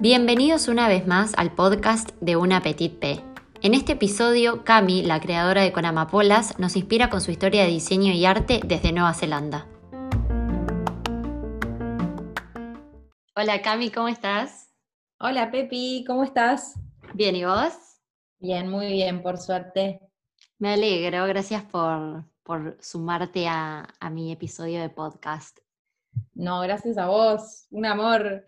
Bienvenidos una vez más al podcast de Una Petit P. En este episodio, Cami, la creadora de Conamapolas, nos inspira con su historia de diseño y arte desde Nueva Zelanda. Hola Cami, ¿cómo estás? Hola Pepi, ¿cómo estás? Bien, ¿y vos? Bien, muy bien, por suerte. Me alegro, gracias por, sumarte a, a mi episodio de podcast. No, gracias a vos, un amor.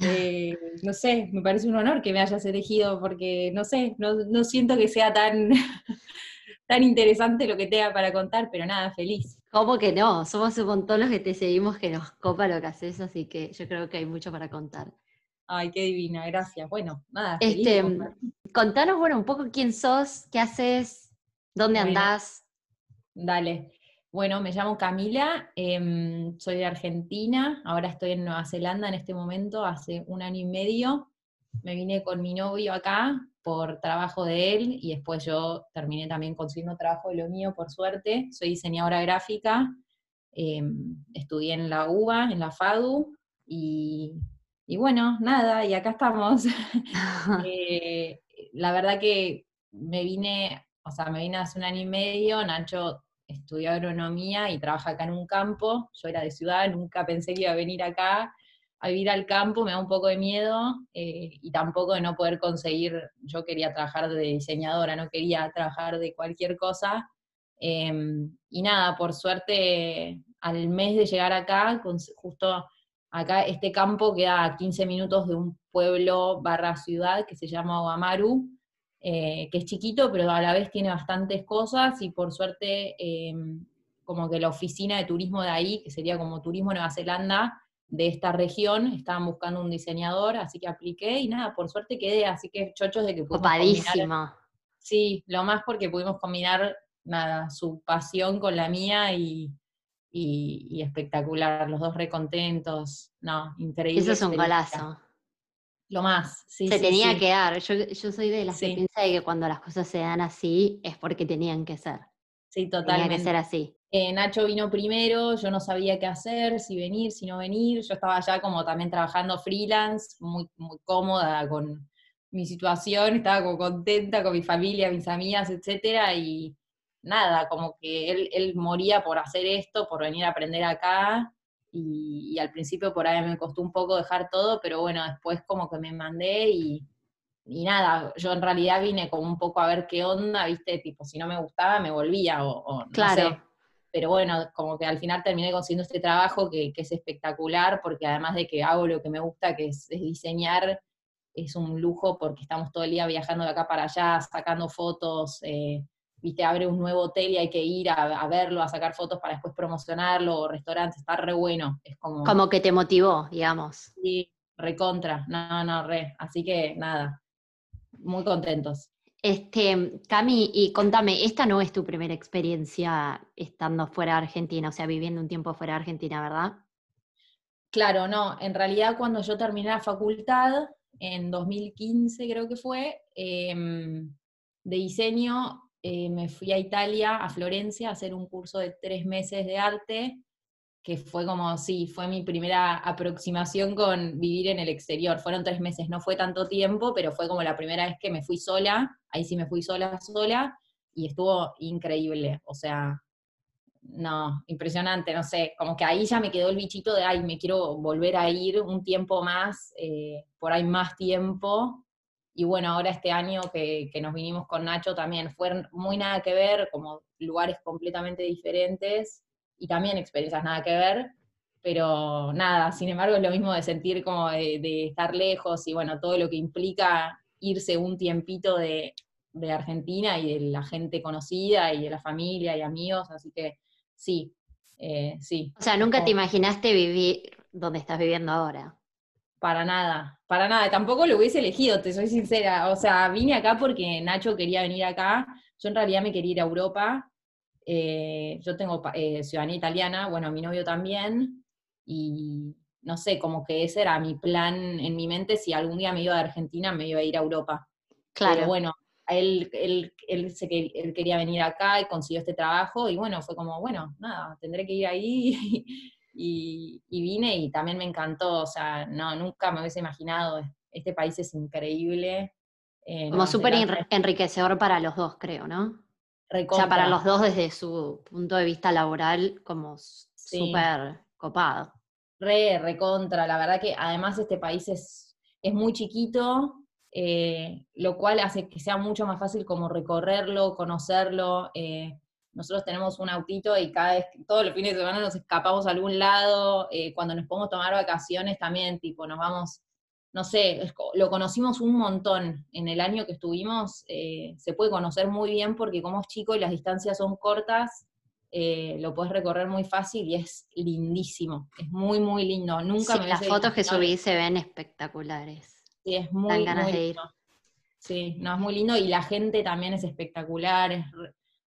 Eh, no sé, me parece un honor que me hayas elegido porque, no sé, no, siento que sea tan, tan interesante lo que tenga para contar, pero nada, feliz. ¿Cómo que no? Somos un montón los que te seguimos que nos copa lo que haces, así que yo creo que hay mucho para contar. Ay, qué divina, gracias. Bueno, nada. Este, contanos, bueno, un poco quién sos, qué haces, dónde andás. Dale. Bueno, me llamo Camila, em, soy de Argentina, ahora estoy en Nueva Zelanda en este momento, hace un año y medio. Me vine con mi novio acá por trabajo de él y después yo terminé también consiguiendo trabajo de lo mío, por suerte. Soy diseñadora gráfica, em, estudié en la UBA, en la FADU y, bueno, nada, y acá estamos. Eh, la verdad que me vine, o sea, me vine hace un año y medio, Nacho estudió agronomía y trabaja acá en un campo. Yo era de ciudad, nunca pensé que iba a venir acá a vivir al campo, me da un poco de miedo eh, y tampoco de no poder conseguir, yo quería trabajar de diseñadora, no quería trabajar de cualquier cosa. Em, y nada, por suerte, al mes de llegar acá, justo acá este campo queda a 15 minutos de un pueblo barra ciudad que se llama Oamaru, eh, que es chiquito, pero a la vez tiene bastantes cosas y por suerte eh, como que la oficina de turismo de ahí, que sería como Turismo Nueva Zelanda, de esta región, estaban buscando un diseñador, así que apliqué y nada, por suerte quedé, así que chochos de que pudimos combinar, Sí, lo más porque pudimos combinar, nada, su pasión con la mía y, y, espectacular, los dos recontentos, no, increíble. Eso es un golazo lo más. Sí, se tenía que dar. Yo, yo, soy de las que piensa de que cuando las cosas se dan así es porque tenían que ser. Sí, totalmente. Tenía que ser así. Eh, Nacho vino primero, yo no sabía qué hacer, si venir, si no venir. Yo estaba ya como también trabajando freelance, muy, muy cómoda con mi situación, estaba como contenta con mi familia, mis amigas, etcétera, y nada, como que él, él moría por hacer esto, por venir a aprender acá, y, al principio por ahí me costó un poco dejar todo, pero bueno, después como que me mandé y, nada, yo en realidad vine como un poco a ver qué onda, viste, tipo, si no me gustaba me volvía o, no claro. sé. Pero bueno, como que al final terminé consiguiendo este trabajo que, es espectacular, porque además de que hago lo que me gusta, que es, diseñar, es un lujo porque estamos todo el día viajando de acá para allá, sacando fotos, eh, viste, abre un nuevo hotel y hay que ir a, verlo, a sacar fotos para después promocionarlo, o restaurantes, está re bueno. Es como. Como que te motivó, digamos. Sí, recontra, no, no, re. Así que nada, muy contentos. Este, Cami, y contame, esta no es tu primera experiencia estando fuera de Argentina, o sea, viviendo un tiempo fuera de Argentina, ¿verdad? Claro, no. En realidad, cuando yo terminé la facultad, en 2015 creo que fue, em, de diseño, eh, me fui a Italia, a Florencia, a hacer un curso de tres meses de arte, que fue como, sí, fue mi primera aproximación con vivir en el exterior. Fueron tres meses, no fue tanto tiempo, pero fue como la primera vez que me fui sola, ahí sí me fui sola, sola, y estuvo increíble, o sea, no, impresionante, no sé, como que ahí ya me quedó el bichito de, ay, me quiero volver a ir un tiempo más, eh, por ahí más tiempo, y bueno, ahora este año que, nos vinimos con Nacho también fueron muy nada que ver, como lugares completamente diferentes y también experiencias nada que ver, pero nada, sin embargo es lo mismo de sentir como de, estar lejos y bueno, todo lo que implica irse un tiempito de, Argentina y de la gente conocida y de la familia y amigos, así que sí, eh, sí. O sea, nunca te imaginaste vivir donde estás viviendo ahora. Para nada, para nada. Tampoco lo hubiese elegido, te soy sincera. O sea, vine acá porque Nacho quería venir acá. Yo en realidad me quería ir a Europa. Eh, yo tengo eh, ciudadanía italiana, bueno, mi novio también. Y no sé, como que ese era mi plan en mi mente. Si algún día me iba de Argentina, me iba a ir a Europa. Claro. Pero bueno, él, él, él, se, él quería venir acá y consiguió este trabajo. Y bueno, fue como, bueno, nada, tendré que ir ahí. y, vine y también me encantó, o sea, no, nunca me hubiese imaginado, este país es increíble. Eh, como súper enriquecedor para los dos, creo, ¿no? O sea, para los dos desde su punto de vista laboral, como súper copado. Re, recontra, la verdad que además este país es, es muy chiquito, eh, lo cual hace que sea mucho más fácil como recorrerlo, conocerlo. Eh, nosotros tenemos un autito y cada vez, todos los fines de semana nos escapamos a algún lado, eh, cuando nos podemos tomar vacaciones también, tipo, nos vamos, no sé, lo conocimos un montón en el año que estuvimos, se puede conocer muy bien porque como es chico y las distancias son cortas, lo puedes recorrer muy fácil y es lindísimo, es muy, muy lindo. Nunca me las fotos que subí se ven espectaculares. Sí, es muy, ganas de ir. Sí, no, es muy lindo y la gente también es espectacular,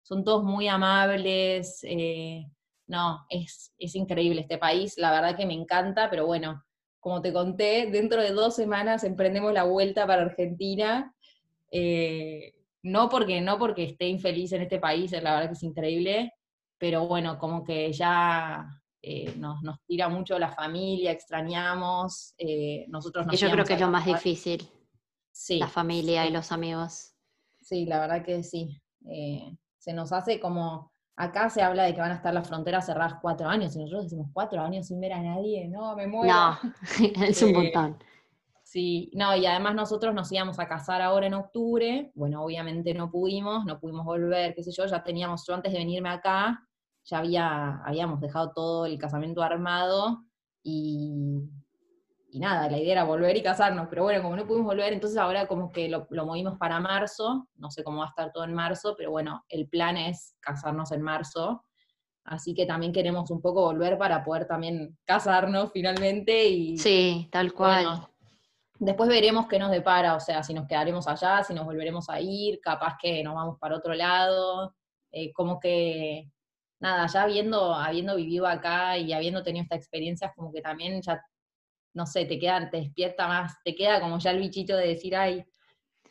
son todos muy amables. Eh, no, es, increíble este país, la verdad que me encanta, pero bueno, como te conté, dentro de dos semanas emprendemos la vuelta para Argentina. Eh, no porque, no porque esté infeliz en este país, la verdad que es increíble, pero bueno, como que ya eh, nos, tira mucho la familia, extrañamos, eh, nosotros nos... yo creo que es lo más difícil, sí, la familia y los amigos. Sí, la verdad que sí. Eh, se nos hace como, acá se habla de que van a estar las fronteras cerradas cuatro años, y nosotros decimos cuatro años sin ver a nadie, no, me muero. No, es un montón. Sí, no, y además nosotros nos íbamos a casar ahora en octubre, bueno, obviamente no pudimos, no pudimos volver, qué sé yo, ya teníamos, yo antes de venirme acá, ya había, habíamos dejado todo el casamiento armado y, y nada, la idea era volver y casarnos, pero bueno, como no pudimos volver, entonces ahora como que lo, movimos para marzo, no sé cómo va a estar todo en marzo, pero bueno, el plan es casarnos en marzo, así que también queremos un poco volver para poder también casarnos finalmente y... Sí, tal cual. después veremos qué nos depara, o sea, si nos quedaremos allá, si nos volveremos a ir, capaz que nos vamos para otro lado, eh, como que nada, ya habiendo, habiendo vivido acá y habiendo tenido esta experiencia, como que también ya, no sé, te queda, te despierta más, te queda como ya el bichito de decir, ay,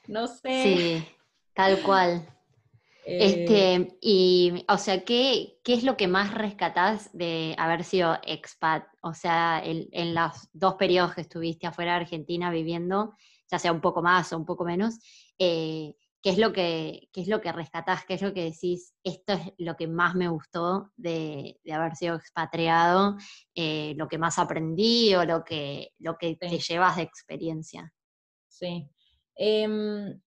no sé. Sí, tal cual. este, eh, y, o sea, ¿qué, ¿qué, es lo que más rescatás de haber sido expat? O sea, en los dos periodos que estuviste afuera de Argentina viviendo, ya sea un poco más o un poco menos, eh, ¿Qué es lo que, qué es lo que rescatás? ¿Qué es lo que decís? Esto es lo que más me gustó de, haber sido expatriado, eh, lo que más aprendí o lo que, lo que te llevas de experiencia. Sí. Em,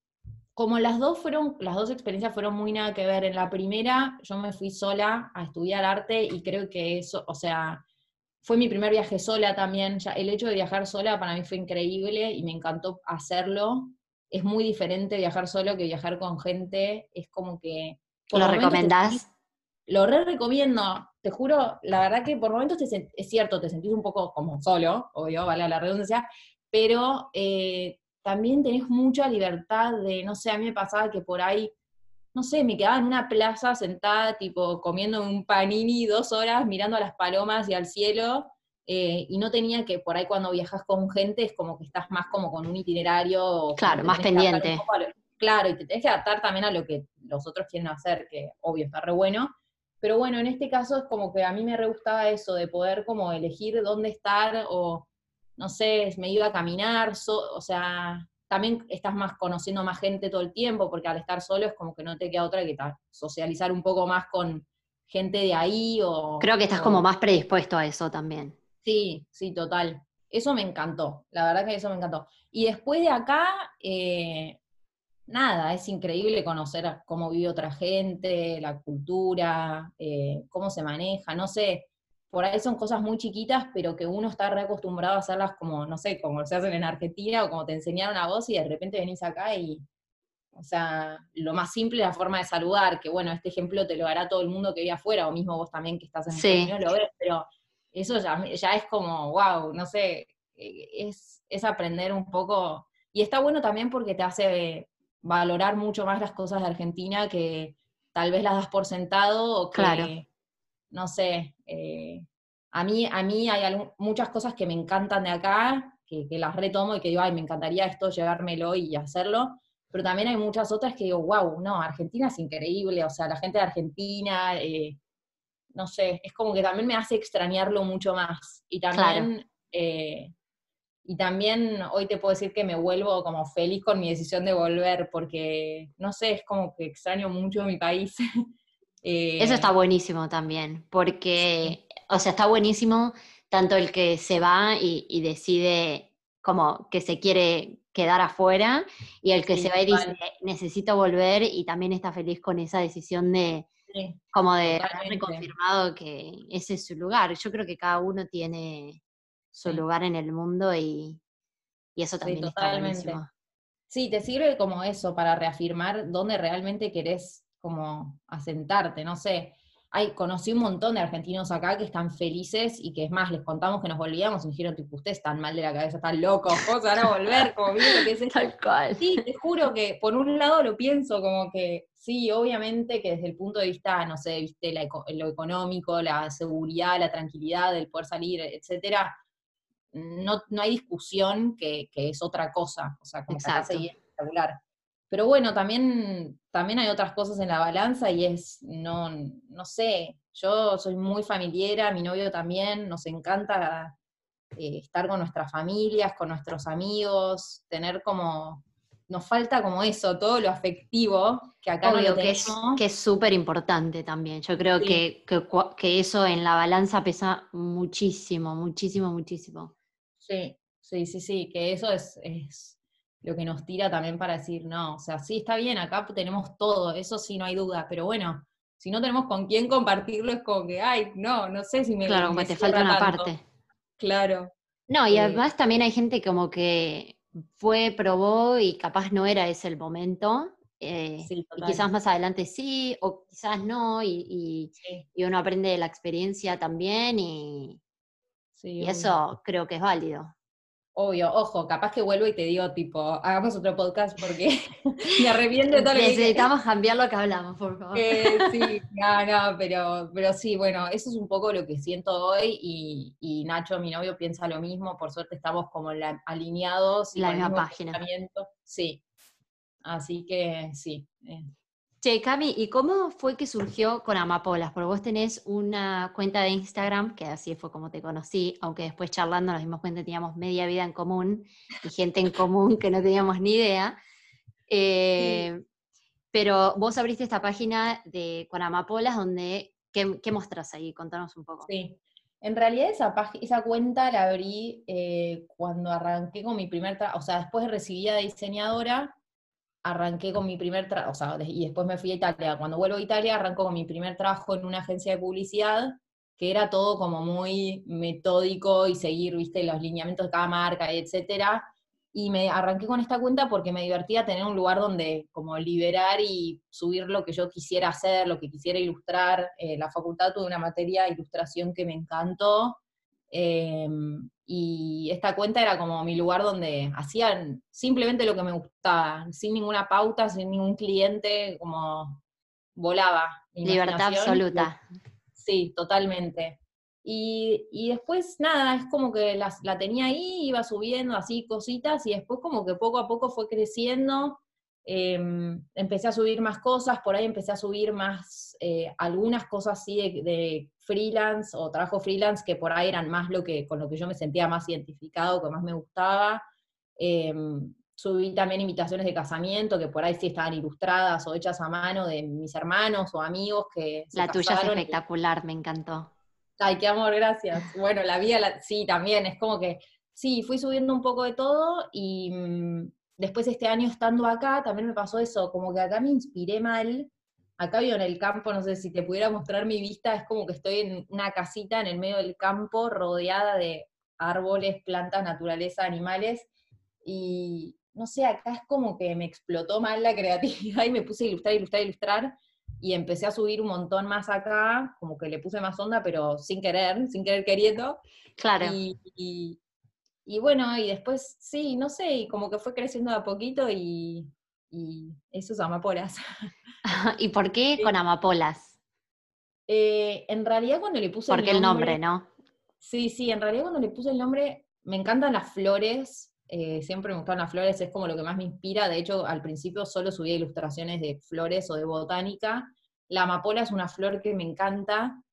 como las dos fueron, las dos experiencias fueron muy nada que ver. En la primera, yo me fui sola a estudiar arte y creo que eso, o sea, fue mi primer viaje sola también. Ya, el hecho de viajar sola para mí fue increíble y me encantó hacerlo es muy diferente viajar solo que viajar con gente, es como que... ¿Lo recomendás? lo re recomiendo, te juro, la verdad que por momentos es cierto, te sentís un poco como solo, obvio, vale la redundancia, pero eh, también tenés mucha libertad de, no sé, a mí me pasaba que por ahí, no sé, me quedaba en una plaza sentada, tipo, comiendo un panini dos horas, mirando a las palomas y al cielo, eh, y no tenía que, por ahí cuando viajas con gente, es como que estás más como con un itinerario. Claro, más pendiente. claro, y te tienes que adaptar también a lo que los otros quieren hacer, que obvio está re bueno. Pero bueno, en este caso es como que a mí me re gustaba eso, de poder como elegir dónde estar, o no sé, me iba a caminar, o sea, también estás más conociendo más gente todo el tiempo, porque al estar solo es como que no te queda otra que socializar un poco más con gente de ahí o... Creo que estás como más predispuesto a eso también. Sí, sí, total. Eso me encantó, la verdad que eso me encantó. Y después de acá, eh, nada, es increíble conocer cómo vive otra gente, la cultura, eh, cómo se maneja, no sé, por ahí son cosas muy chiquitas, pero que uno está reacostumbrado a hacerlas como, no sé, como se hacen en Argentina o como te enseñaron a vos y de repente venís acá y, o sea, lo más simple es la forma de saludar, que bueno, este ejemplo te lo hará todo el mundo que vive afuera, o mismo vos también que estás en sí. Estados lo ves, pero eso ya, es como, wow, no sé, eh, es, es, aprender un poco. Y está bueno también porque te hace valorar mucho más las cosas de Argentina que tal vez las das por sentado o que, no sé, eh, a, mí, a mí hay muchas cosas que me encantan de acá, que, las retomo y que digo, ay, me encantaría esto, llevármelo y hacerlo, pero también hay muchas otras que digo, wow, no, Argentina es increíble, o sea, la gente de Argentina, eh, no sé, es como que también me hace extrañarlo mucho más. Y también, eh, y también hoy te puedo decir que me vuelvo como feliz con mi decisión de volver, porque, no sé, es como que extraño mucho mi país. Eso está buenísimo también, porque, o sea, está buenísimo tanto el que se va y, decide como que se quiere quedar afuera y el que se va y dice necesito volver y también está feliz con esa decisión de como de haber confirmado que ese es su lugar. Yo creo que cada uno tiene su lugar en el mundo y, eso también está buenísimo. Sí, te sirve como eso para reafirmar dónde realmente querés como asentarte, no sé conocí un montón de argentinos acá que están felices y que es más, les contamos que nos volvíamos y me dijeron, tipo, ustedes están mal de la cabeza, están locos, ¿cómo se van a volver? Como, que es Tal cual. Sí, te juro que por un lado lo pienso como que, sí, obviamente que desde el punto de vista, no sé, viste, lo económico, la seguridad, la tranquilidad, del poder salir, etcétera, no, no hay discusión que, que es otra cosa, o sea, como Exacto. que espectacular. Pero bueno, también, también hay otras cosas en la balanza y es, no, no sé, yo soy muy familiera, mi novio también, nos encanta eh, estar con nuestras familias, con nuestros amigos, tener como, nos falta como eso, todo lo afectivo, que acá no lo que es que es súper importante también. Yo creo que, que, eso en la balanza pesa muchísimo, muchísimo, muchísimo. Sí, sí, sí, sí, que eso es, es lo que nos tira también para decir, no, o sea, sí, está bien, acá tenemos todo, eso sí, no hay duda, pero bueno, si no tenemos con quién compartirlo, es como que, ay, no, no sé si me... Claro, como te falta una parte. Claro. No, y eh, además también hay gente como que fue, probó y capaz no era ese el momento. Eh, y quizás más adelante sí, o quizás no, y, y, uno aprende de la experiencia también, y, y eso creo que es válido. Obvio, ojo, capaz que vuelvo y te digo, tipo, hagamos otro podcast porque me arrepiento de todo lo que Necesitamos cambiar lo que hablamos, por favor. Eh, sí, no, no, pero, pero sí, bueno, eso es un poco lo que siento hoy y, Nacho, mi novio, piensa lo mismo. Por suerte estamos como alineados. Y la misma página. Sí, así que sí. Eh. Che, Cami, ¿y cómo fue que surgió con Amapolas? Porque vos tenés una cuenta de Instagram, que así fue como te conocí, aunque después charlando nos dimos cuenta que teníamos media vida en común y gente en común que no teníamos ni idea. Eh, pero vos abriste esta página de con Amapolas, donde, ¿qué, qué mostrás ahí? Contanos un poco. Sí. En realidad esa, esa cuenta la abrí eh, cuando arranqué con mi primer trabajo, o sea, después de recibida de diseñadora, arranqué con mi primer trabajo, o sea, y después me fui a Italia. Cuando vuelvo a Italia, arranco con mi primer trabajo en una agencia de publicidad, que era todo como muy metódico y seguir, viste, los lineamientos de cada marca, etcétera. Y me arranqué con esta cuenta porque me divertía tener un lugar donde como liberar y subir lo que yo quisiera hacer, lo que quisiera ilustrar. Eh, la facultad tuve una materia de ilustración que me encantó. Em, y esta cuenta era como mi lugar donde hacían simplemente lo que me gustaba, sin ninguna pauta, sin ningún cliente, como volaba. Libertad absoluta. Sí, totalmente. Y, y, después, nada, es como que la, la tenía ahí, iba subiendo así cositas y después como que poco a poco fue creciendo Em, empecé a subir más cosas, por ahí empecé a subir más, eh, algunas cosas así de, freelance o trabajo freelance que por ahí eran más lo que, con lo que yo me sentía más identificado, que más me gustaba. Em, subí también invitaciones de casamiento que por ahí sí estaban ilustradas o hechas a mano de mis hermanos o amigos que... la tuya es espectacular, me encantó. Ay, qué amor, gracias. Bueno, la vida, sí, también, es como que, sí, fui subiendo un poco de todo y mm, después este año estando acá, también me pasó eso, como que acá me inspiré mal. Acá vivo en el campo, no sé si te pudiera mostrar mi vista, es como que estoy en una casita en el medio del campo, rodeada de árboles, plantas, naturaleza, animales, y no sé, acá es como que me explotó mal la creatividad y me puse a ilustrar, ilustrar, ilustrar, y empecé a subir un montón más acá, como que le puse más onda, pero sin querer, sin querer queriendo. Claro. y, y bueno, y después, sí, no sé, y como que fue creciendo de a poquito y, y esos amapolas. ¿Y por qué con amapolas? Eh, en realidad cuando le puse Porque el nombre, ¿no? Sí, sí, en realidad cuando le puse el nombre, me encantan las flores, eh, siempre me gustan las flores, es como lo que más me inspira, de hecho al principio solo subía ilustraciones de flores o de botánica. La amapola es una flor que me encanta,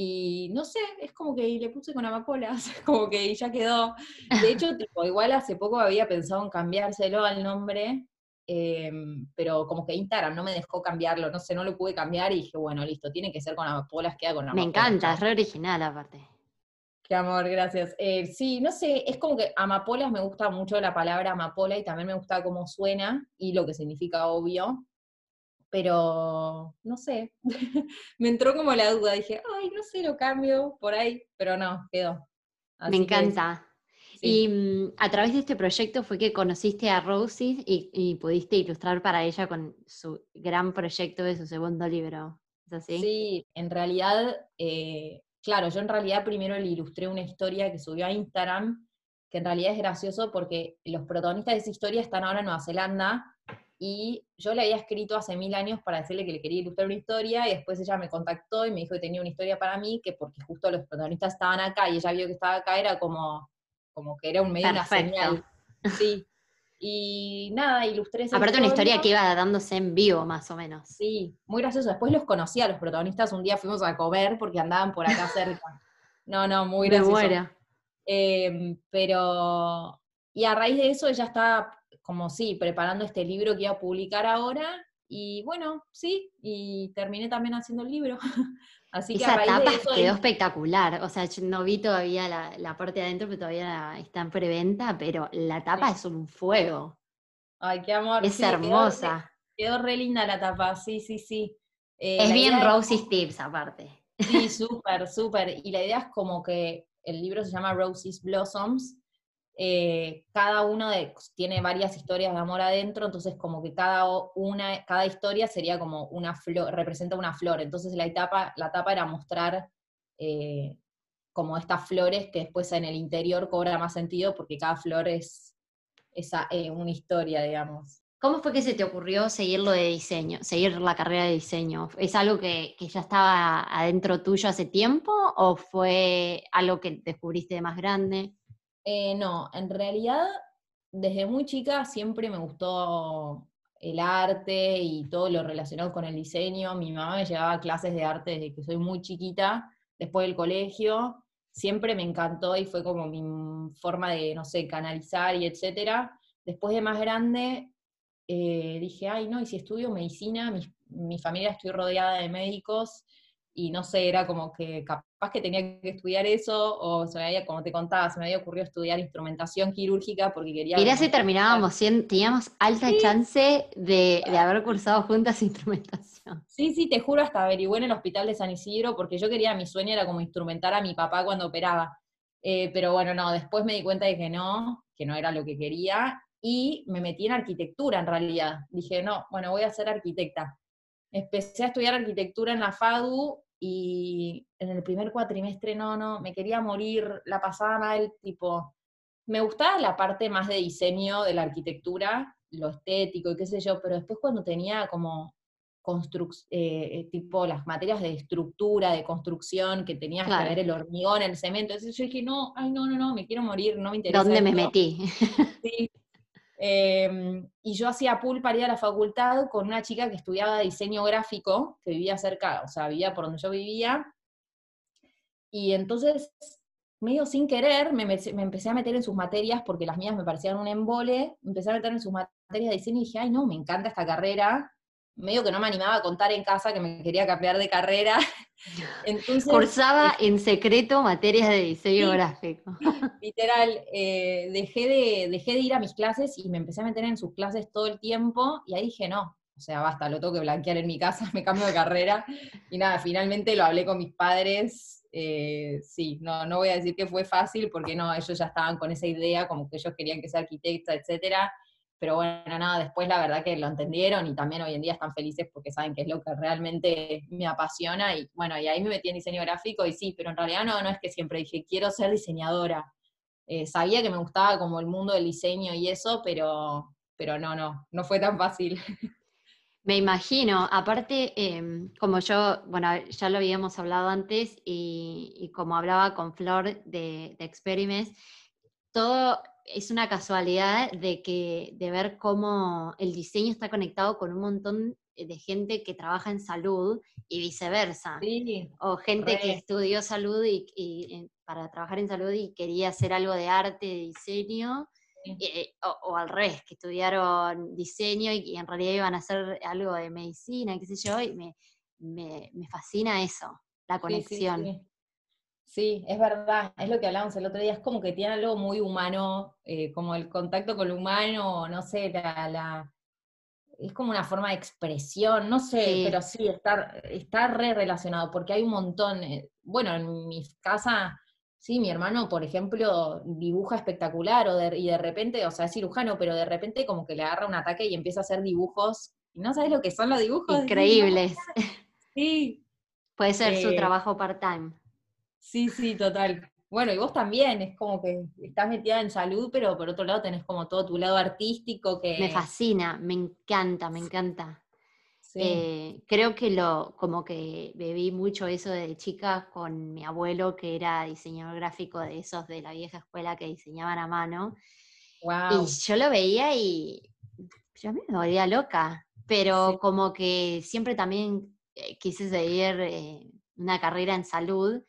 Y no sé, es como que le puse con amapolas, como que ya quedó. De hecho, tipo, igual hace poco había pensado en cambiárselo al nombre, em, pero como que Instagram no me dejó cambiarlo, no sé, no lo pude cambiar y dije, bueno, listo, tiene que ser con amapolas, queda con amapolas. Me encanta, es re original aparte. Qué amor, gracias. Eh, sí, no sé, es como que amapolas me gusta mucho la palabra amapola y también me gusta cómo suena y lo que significa obvio pero no sé, me entró como la duda, dije, ay, no sé, lo cambio por ahí, pero no, quedó. me encanta. Y mm, a través de este proyecto fue que conociste a Rosie y, pudiste ilustrar para ella con su gran proyecto de su segundo libro. ¿Es así? Sí, en realidad, eh, claro, yo en realidad primero le ilustré una historia que subió a Instagram, que en realidad es gracioso porque los protagonistas de esa historia están ahora en Nueva Zelanda y yo le había escrito hace mil años para decirle que le quería ilustrar una historia y después ella me contactó y me dijo que tenía una historia para mí, que porque justo los protagonistas estaban acá y ella vio que estaba acá, era como, como que era un medio, una señal. Sí. Y nada, ilustré esa Aparte una historia que iba dándose en vivo, más o menos. Sí, muy gracioso. Después los conocí a los protagonistas, un día fuimos a comer porque andaban por acá cerca. No, no, muy gracioso. Eh, pero, y a raíz de eso ella estaba como sí, preparando este libro que iba a publicar ahora, y bueno, sí, y terminé también haciendo el libro. Así que Esa tapa quedó espectacular, o sea, yo no vi todavía la, parte de adentro, pero todavía está en preventa, pero la tapa es un fuego. Ay, qué amor. Es hermosa. Quedó re, linda la tapa, sí, sí, sí. Eh, es bien Rosie's Tips aparte. Sí, súper, súper. Y la idea es como que el libro se llama Rosie's Blossoms, eh, cada uno de, tiene varias historias de amor adentro, entonces como que cada, una, cada historia sería como una flor, representa una flor, entonces la etapa, la etapa era mostrar eh, como estas flores que después en el interior cobra más sentido porque cada flor es, eh, una historia, digamos. ¿Cómo fue que se te ocurrió seguir lo de diseño, seguir la carrera de diseño? ¿Es algo que, que, ya estaba adentro tuyo hace tiempo o fue algo que descubriste de más grande? Eh, no, en realidad desde muy chica siempre me gustó el arte y todo lo relacionado con el diseño. Mi mamá me llevaba clases de arte desde que soy muy chiquita, después del colegio. Siempre me encantó y fue como mi forma de, no sé, canalizar y etcétera. Después de más grande, eh, dije, ay, no, y si estudio medicina, mi, mi familia estoy rodeada de médicos, y no sé, era como que que tenía que estudiar eso, o se me había, como te contaba, se me había ocurrido estudiar instrumentación quirúrgica porque quería... Mirá si terminábamos, teníamos alta chance de, haber cursado juntas instrumentación. Sí, sí, te juro, hasta averigué en el hospital de San Isidro, porque yo quería, mi sueño era como instrumentar a mi papá cuando operaba. Eh, pero bueno, no, después me di cuenta de que no, que no era lo que quería, y me metí en arquitectura en realidad. Dije, no, bueno, voy a ser arquitecta. Empecé a estudiar arquitectura en la FADU y en el primer cuatrimestre no, no, me quería morir, la pasaba mal, tipo, me gustaba la parte más de diseño de la arquitectura, lo estético y qué sé yo, pero después cuando tenía como eh, tipo las materias de estructura, de construcción, que tenías que ver el hormigón, el cemento, entonces yo dije, no, ay, no, no, no, me quiero morir, no me interesa. ¿Dónde me metí? Sí, Em, y yo hacía pool para ir a la facultad con una chica que estudiaba diseño gráfico, que vivía cerca, o sea, vivía por donde yo vivía. Y entonces, medio sin querer, me, me, empecé a meter en sus materias porque las mías me parecían un embole. empecé a meter en sus materias de diseño y dije, ay, no, me encanta esta carrera medio que no me animaba a contar en casa que me quería cambiar de carrera. Entonces, Cursaba en secreto materias de diseño gráfico. Literal, eh, dejé, de, dejé de ir a mis clases y me empecé a meter en sus clases todo el tiempo y ahí dije, no, o sea, basta, lo tengo que blanquear en mi casa, me cambio de carrera. Y nada, finalmente lo hablé con mis padres. Eh, sí, no, no voy a decir que fue fácil porque no, ellos ya estaban con esa idea, como que ellos querían que sea arquitecta, etcétera pero bueno, nada, después la verdad que lo entendieron y también hoy en día están felices porque saben que es lo que realmente me apasiona y bueno, y ahí me metí en diseño gráfico y sí, pero en realidad no, no es que siempre dije, quiero ser diseñadora. Eh, sabía que me gustaba como el mundo del diseño y eso, pero, pero no, no, no fue tan fácil. Me imagino, aparte, em, como yo, bueno, ya lo habíamos hablado antes y, como hablaba con Flor de, de Experiments, todo es una casualidad de que de ver cómo el diseño está conectado con un montón de gente que trabaja en salud y viceversa. Sí, o gente que estudió salud y, y, eh, para trabajar en salud y quería hacer algo de arte, de diseño, Sí. eh, o, o al revés, que estudiaron diseño y, y en realidad iban a hacer algo de medicina, qué sé yo, y me, me, me fascina eso, la conexión. sí. Sí, es verdad, es lo que hablábamos el otro día, es como que tiene algo muy humano, eh, como el contacto con lo humano, no sé, la, la- es como una forma de expresión, no sé, Sí. pero sí, está, está re relacionado, porque hay un montón, eh, bueno, en mi casa, sí, mi hermano, por ejemplo, dibuja espectacular, o de- y de repente, o sea, es cirujano, pero de repente como que le agarra un ataque y empieza a hacer dibujos, y no sabes lo que son los dibujos. decís, "No, Increíbles. Sí, Puede ser su Eh, trabajo part-time. Sí, sí, total. Bueno, y vos también, es como que estás metida en salud, pero por otro lado tenés como todo tu lado artístico que... Me fascina, me encanta, me encanta. Sí, Eh, creo que lo, como que bebí mucho eso de chica con mi abuelo, que era diseñador gráfico de esos de la vieja escuela que diseñaban a mano. wow. Y yo lo veía y yo me volvía loca, pero Sí. como que siempre también eh, quise seguir eh, una carrera en salud,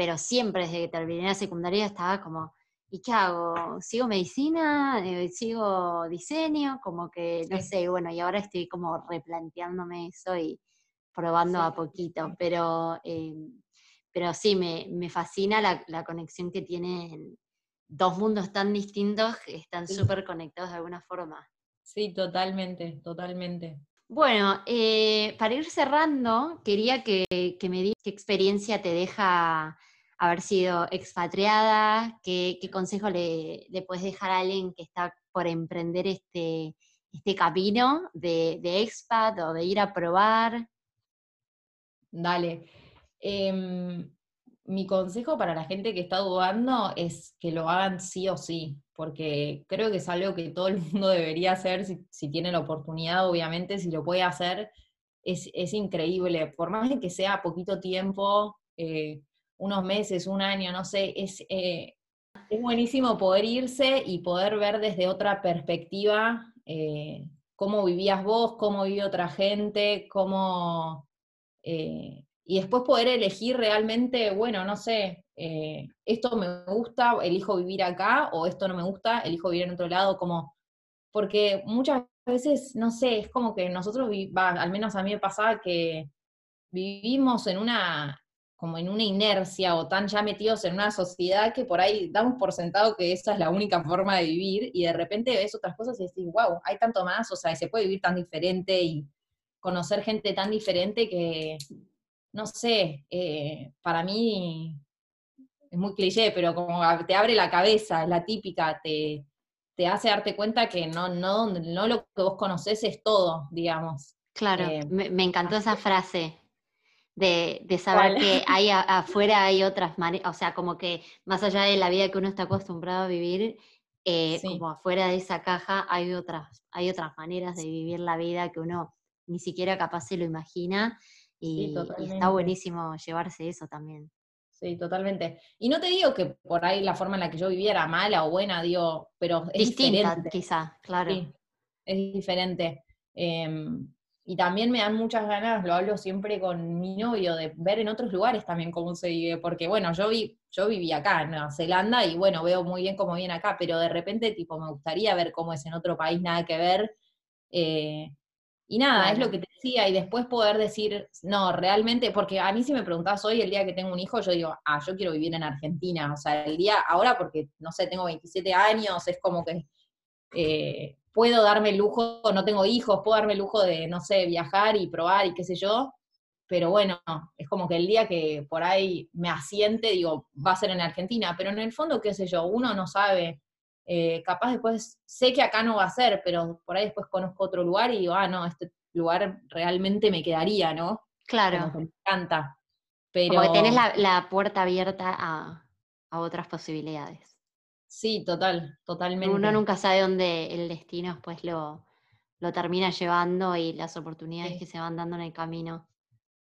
pero siempre desde que terminé la secundaria estaba como, ¿y qué hago? ¿Sigo medicina? Eh, ¿Sigo diseño? Como que, no Sí. sé, bueno, y ahora estoy como replanteándome eso y probando a poquito, pero, eh, pero sí, me, me fascina la, la conexión que tienen dos mundos tan distintos que están Sí. súper conectados de alguna forma. Sí, totalmente, totalmente. Bueno, eh, para ir cerrando, quería que, que me digas qué experiencia te deja haber sido expatriada, qué, consejo le, puedes dejar a alguien que está por emprender este, este camino de, de expat o de ir a probar. Dale. Em, mi consejo para la gente que está dudando es que lo hagan sí o sí, porque creo que es algo que todo el mundo debería hacer si, si tiene la oportunidad, obviamente, si lo puede hacer, es, es increíble. Por más que sea poquito tiempo, eh, unos meses, un año, no sé, es, eh, es buenísimo poder irse y poder ver desde otra perspectiva eh, cómo vivías vos, cómo vive otra gente, cómo... eh, y después poder elegir realmente, bueno, no sé, esto me gusta, elijo vivir acá, o esto no me gusta, elijo vivir en otro lado, como, porque muchas veces, no sé, es como que nosotros, al menos a mí me pasaba que vivimos en una, como en una inercia o tan ya metidos en una sociedad que por ahí damos por sentado que esa es la única forma de vivir y de repente ves otras cosas y decís, wow, hay tanto más, o sea, y se puede vivir tan diferente y conocer gente tan diferente que, no sé, eh, para mí es muy cliché, pero como te abre la cabeza, es la típica, te, te hace darte cuenta que no, no, no lo que vos conocés es todo, digamos. Claro, Eh, me, me encantó esa frase de, de saber que hay a- afuera hay otras maneras, o sea, como que más allá de la vida que uno está acostumbrado a vivir, eh, Sí. como afuera de esa caja hay otras, hay otras maneras de vivir la vida que uno ni siquiera capaz se lo imagina y, y está buenísimo llevarse eso también. Sí, totalmente. Y no te digo que por ahí la forma en la que yo vivía era mala o buena, digo, pero es Distinta, diferente. quizá, claro. Sí, es diferente. Em, y también me dan muchas ganas, lo hablo siempre con mi novio, de ver en otros lugares también cómo se vive, porque bueno, yo vi, yo viví acá en Nueva Zelanda y bueno, veo muy bien cómo viene acá, pero de repente tipo me gustaría ver cómo es en otro país, nada que ver. eh, y nada, es lo que te decía, y después poder decir, no, realmente, porque a mí si me preguntás hoy, el día que tengo un hijo, yo digo, ah, yo quiero vivir en Argentina, o sea, el día, ahora porque, no sé, tengo 27 años, es como que eh, puedo darme el lujo, no tengo hijos, puedo darme el lujo de, no sé, viajar y probar y qué sé yo, pero bueno, es como que el día que por ahí me asiente, digo, va a ser en Argentina, pero en el fondo, qué sé yo, uno no sabe, eh, capaz después, sé que acá no va a ser, pero por ahí después conozco otro lugar y digo, ah, no, este lugar realmente me quedaría, ¿no? Claro, me encanta. Pero como que tenés la, la puerta abierta a, a otras posibilidades. Sí, total, totalmente. Uno nunca sabe dónde el destino después lo, lo termina llevando y las oportunidades Sí. que se van dando en el camino.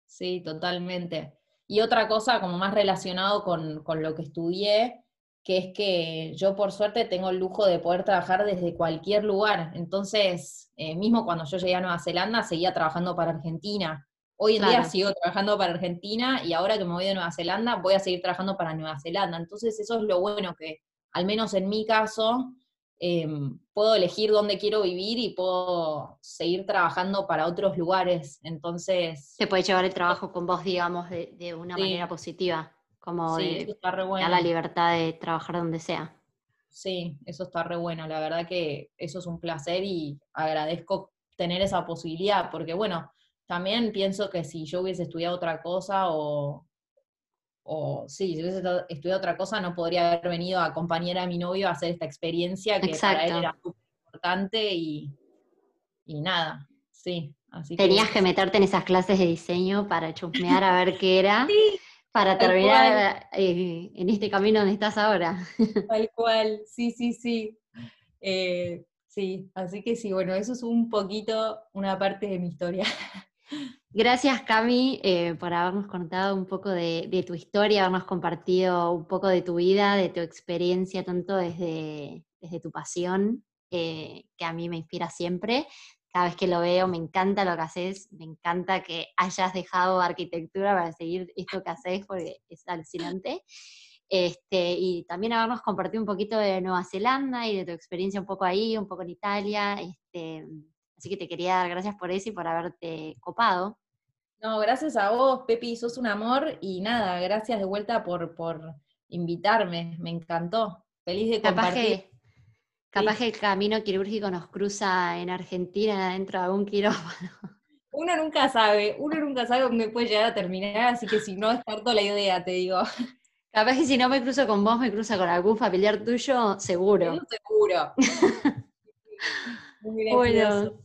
Sí, totalmente. Y otra cosa como más relacionado con, con lo que estudié, que es que yo por suerte tengo el lujo de poder trabajar desde cualquier lugar. Entonces, eh, mismo cuando yo llegué a Nueva Zelanda, seguía trabajando para Argentina. Hoy en día sigo trabajando para Argentina y ahora que me voy de Nueva Zelanda, voy a seguir trabajando para Nueva Zelanda. Entonces, eso es lo bueno que, al menos en mi caso, em, puedo elegir dónde quiero vivir y puedo seguir trabajando para otros lugares. Entonces... Se puede llevar el trabajo con vos, digamos, de, una manera positiva como de la libertad de trabajar donde sea. Sí, eso está re bueno. La verdad que eso es un placer y agradezco tener esa posibilidad, porque bueno, también pienso que si yo hubiese estudiado otra cosa o, o sí, si hubiese estudiado otra cosa, no podría haber venido a acompañar a mi novio a hacer esta experiencia que para él era súper importante y, y nada, sí. Así Tenías que... meterte en esas clases de diseño para chusmear a ver qué era. Sí, para terminar eh, en este camino donde estás ahora. Tal cual, sí, sí, sí. Eh, sí, así que sí, bueno, eso es un poquito una parte de mi historia. Gracias, Cami, eh, por habernos contado un poco de, tu historia, habernos compartido un poco de tu vida, de tu experiencia, tanto desde, desde tu pasión, que a mí me inspira siempre, cada vez que lo veo, me encanta lo que haces, me encanta que hayas dejado arquitectura para seguir esto que haces, porque es alucinante. Este, y también habernos compartido un poquito de Nueva Zelanda y de tu experiencia un poco ahí, un poco en Italia. Este, así que te quería dar gracias por eso y por haberte copado. No, gracias a vos, Pepi, sos un amor y nada, gracias de vuelta por, por invitarme, me encantó. Feliz de compartir. Capaz que el camino quirúrgico nos cruza en Argentina dentro de algún quirófano. Uno nunca sabe, uno nunca sabe dónde puede llegar a terminar, así que si no descarto la idea, te digo. Capaz que si no me cruzo con vos, me cruza con algún familiar tuyo, seguro. seguro. bueno,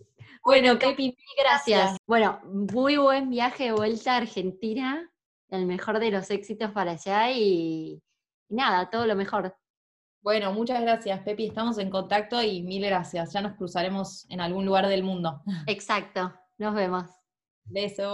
bueno, Pepi, gracias. Bueno, muy buen viaje de vuelta a Argentina, el mejor de los éxitos para allá y nada, todo lo mejor. Bueno, muchas gracias, Pepi. Estamos en contacto y mil gracias. Ya nos cruzaremos en algún lugar del mundo. Exacto. Nos vemos. Beso.